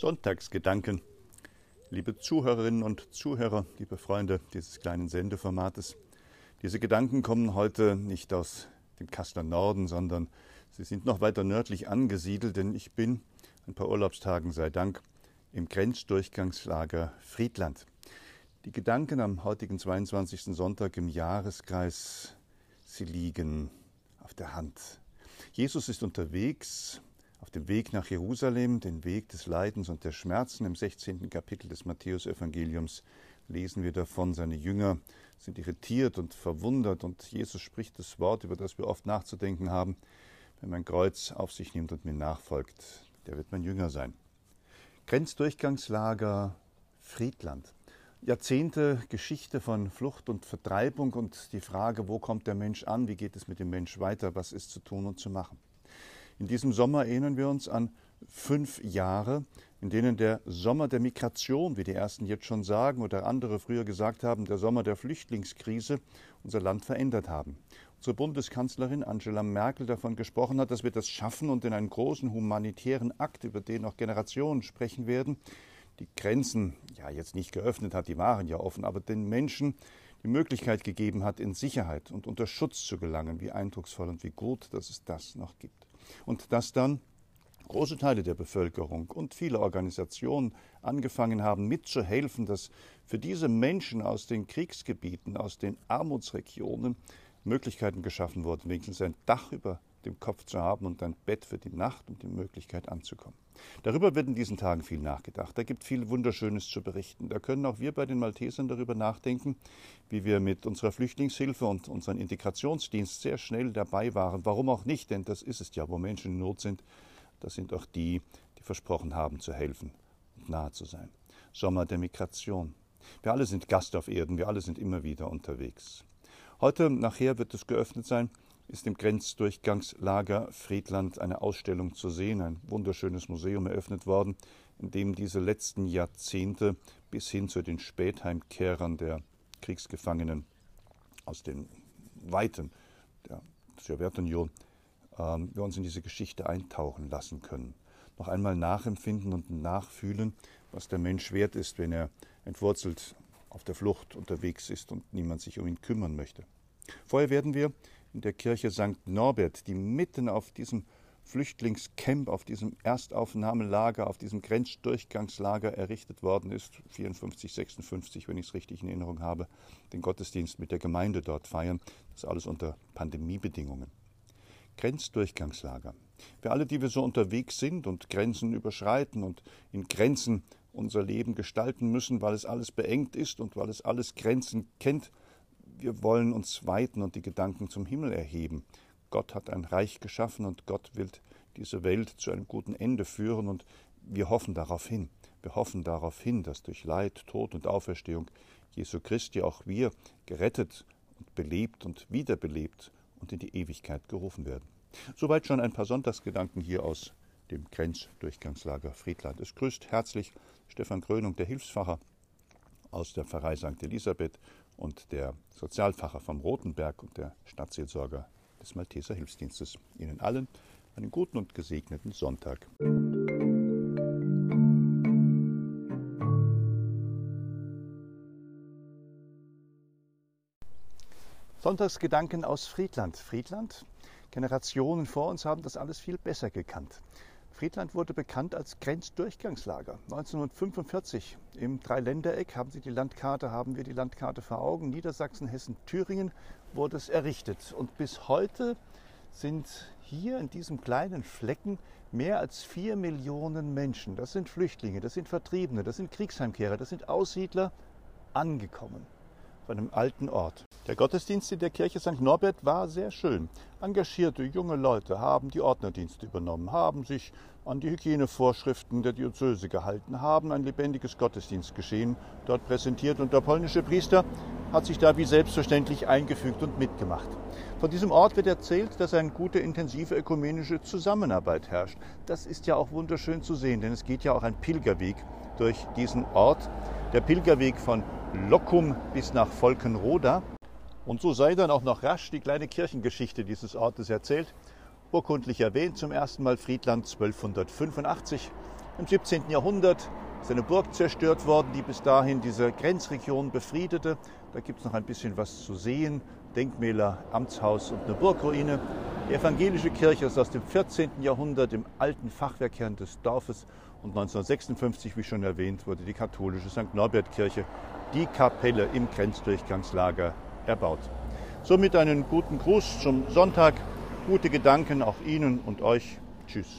Sonntagsgedanken. Liebe Zuhörerinnen und Zuhörer, liebe Freunde dieses kleinen Sendeformates. Diese Gedanken kommen heute nicht aus dem Kasseler Norden, sondern sie sind noch weiter nördlich angesiedelt, denn ich bin ein paar Urlaubstagen sei Dank im Grenzdurchgangslager Friedland. Die Gedanken am heutigen 22. Sonntag im Jahreskreis, sie liegen auf der Hand. Jesus ist unterwegs auf dem Weg nach Jerusalem, den Weg des Leidens und der Schmerzen. Im 16. Kapitel des Matthäusevangeliums lesen wir davon, seine Jünger sind irritiert und verwundert und Jesus spricht das Wort, über das wir oft nachzudenken haben. Wenn mein Kreuz auf sich nimmt und mir nachfolgt, der wird mein Jünger sein. Grenzdurchgangslager Friedland. Jahrzehnte Geschichte von Flucht und Vertreibung und die Frage, wo kommt der Mensch an, wie geht es mit dem Mensch weiter, was ist zu tun und zu machen. In diesem Sommer erinnern wir uns an fünf Jahre, in denen der Sommer der Migration, wie die ersten jetzt schon sagen oder andere früher gesagt haben, der Sommer der Flüchtlingskrise unser Land verändert haben. Unsere Bundeskanzlerin Angela Merkel davon gesprochen hat, dass wir das schaffen und in einen großen humanitären Akt, über den noch Generationen sprechen werden, die Grenzen ja jetzt nicht geöffnet hat, die waren ja offen, aber den Menschen die Möglichkeit gegeben hat, in Sicherheit und unter Schutz zu gelangen. Wie eindrucksvoll und wie gut, dass es das noch gibt und dass dann große Teile der Bevölkerung und viele Organisationen angefangen haben mitzuhelfen, dass für diese Menschen aus den Kriegsgebieten, aus den Armutsregionen Möglichkeiten geschaffen wurden, wenigstens ein Dach über dem Kopf zu haben und ein Bett für die Nacht und die Möglichkeit anzukommen. Darüber wird in diesen Tagen viel nachgedacht. Da gibt viel Wunderschönes zu berichten. Da können auch wir bei den Maltesern darüber nachdenken, wie wir mit unserer Flüchtlingshilfe und unserem Integrationsdienst sehr schnell dabei waren. Warum auch nicht? Denn das ist es ja, wo Menschen in Not sind. Das sind auch die, die versprochen haben zu helfen und nahe zu sein. Sommer der Migration. Wir alle sind Gast auf Erden. Wir alle sind immer wieder unterwegs. Heute nachher wird es geöffnet sein ist im Grenzdurchgangslager Friedland eine Ausstellung zu sehen, ein wunderschönes Museum eröffnet worden, in dem diese letzten Jahrzehnte bis hin zu den Spätheimkehrern der Kriegsgefangenen aus den Weiten der Sowjetunion äh, wir uns in diese Geschichte eintauchen lassen können. Noch einmal nachempfinden und nachfühlen, was der Mensch wert ist, wenn er entwurzelt auf der Flucht unterwegs ist und niemand sich um ihn kümmern möchte. Vorher werden wir in der Kirche St. Norbert, die mitten auf diesem Flüchtlingscamp, auf diesem Erstaufnahmelager, auf diesem Grenzdurchgangslager errichtet worden ist, 54, 56, wenn ich es richtig in Erinnerung habe, den Gottesdienst mit der Gemeinde dort feiern. Das alles unter Pandemiebedingungen. Grenzdurchgangslager. Für alle, die wir so unterwegs sind und Grenzen überschreiten und in Grenzen unser Leben gestalten müssen, weil es alles beengt ist und weil es alles Grenzen kennt, wir wollen uns weiten und die Gedanken zum Himmel erheben. Gott hat ein Reich geschaffen und Gott will diese Welt zu einem guten Ende führen und wir hoffen darauf hin. Wir hoffen darauf hin, dass durch Leid, Tod und Auferstehung Jesu Christi auch wir gerettet und belebt und wiederbelebt und in die Ewigkeit gerufen werden. Soweit schon ein paar Sonntagsgedanken hier aus dem Grenzdurchgangslager Friedland. Es grüßt herzlich Stefan Krönung, der Hilfsfacher aus der Pfarrei St. Elisabeth und der Sozialfacher vom Rotenberg und der Stadtseelsorger des Malteser Hilfsdienstes. Ihnen allen einen guten und gesegneten Sonntag. Sonntagsgedanken aus Friedland. Friedland, Generationen vor uns haben das alles viel besser gekannt. Friedland wurde bekannt als Grenzdurchgangslager. 1945 im Dreiländereck haben Sie die Landkarte, haben wir die Landkarte vor Augen. Niedersachsen, Hessen, Thüringen wurde es errichtet. Und bis heute sind hier in diesem kleinen Flecken mehr als vier Millionen Menschen. Das sind Flüchtlinge, das sind Vertriebene, das sind Kriegsheimkehrer, das sind Aussiedler angekommen bei einem alten Ort. Der Gottesdienst in der Kirche St. Norbert war sehr schön. Engagierte junge Leute haben die Ordnerdienste übernommen, haben sich an die Hygienevorschriften der Diözese gehalten, haben ein lebendiges Gottesdienstgeschehen dort präsentiert und der polnische Priester hat sich da wie selbstverständlich eingefügt und mitgemacht. Von diesem Ort wird erzählt, dass eine gute, intensive ökumenische Zusammenarbeit herrscht. Das ist ja auch wunderschön zu sehen, denn es geht ja auch ein Pilgerweg durch diesen Ort. Der Pilgerweg von Lockum bis nach Volkenroda. Und so sei dann auch noch rasch die kleine Kirchengeschichte dieses Ortes erzählt. Urkundlich erwähnt zum ersten Mal Friedland 1285 Im 17. Jahrhundert ist eine Burg zerstört worden, die bis dahin diese Grenzregion befriedete. Da gibt es noch ein bisschen was zu sehen. Denkmäler, Amtshaus und eine Burgruine. Die evangelische Kirche ist aus dem 14. Jahrhundert im alten Fachwerkkern des Dorfes und 1956, wie schon erwähnt, wurde die katholische St. Norbert-Kirche, die Kapelle im Grenzdurchgangslager, erbaut. Somit einen guten Gruß zum Sonntag, gute Gedanken auch Ihnen und euch. Tschüss.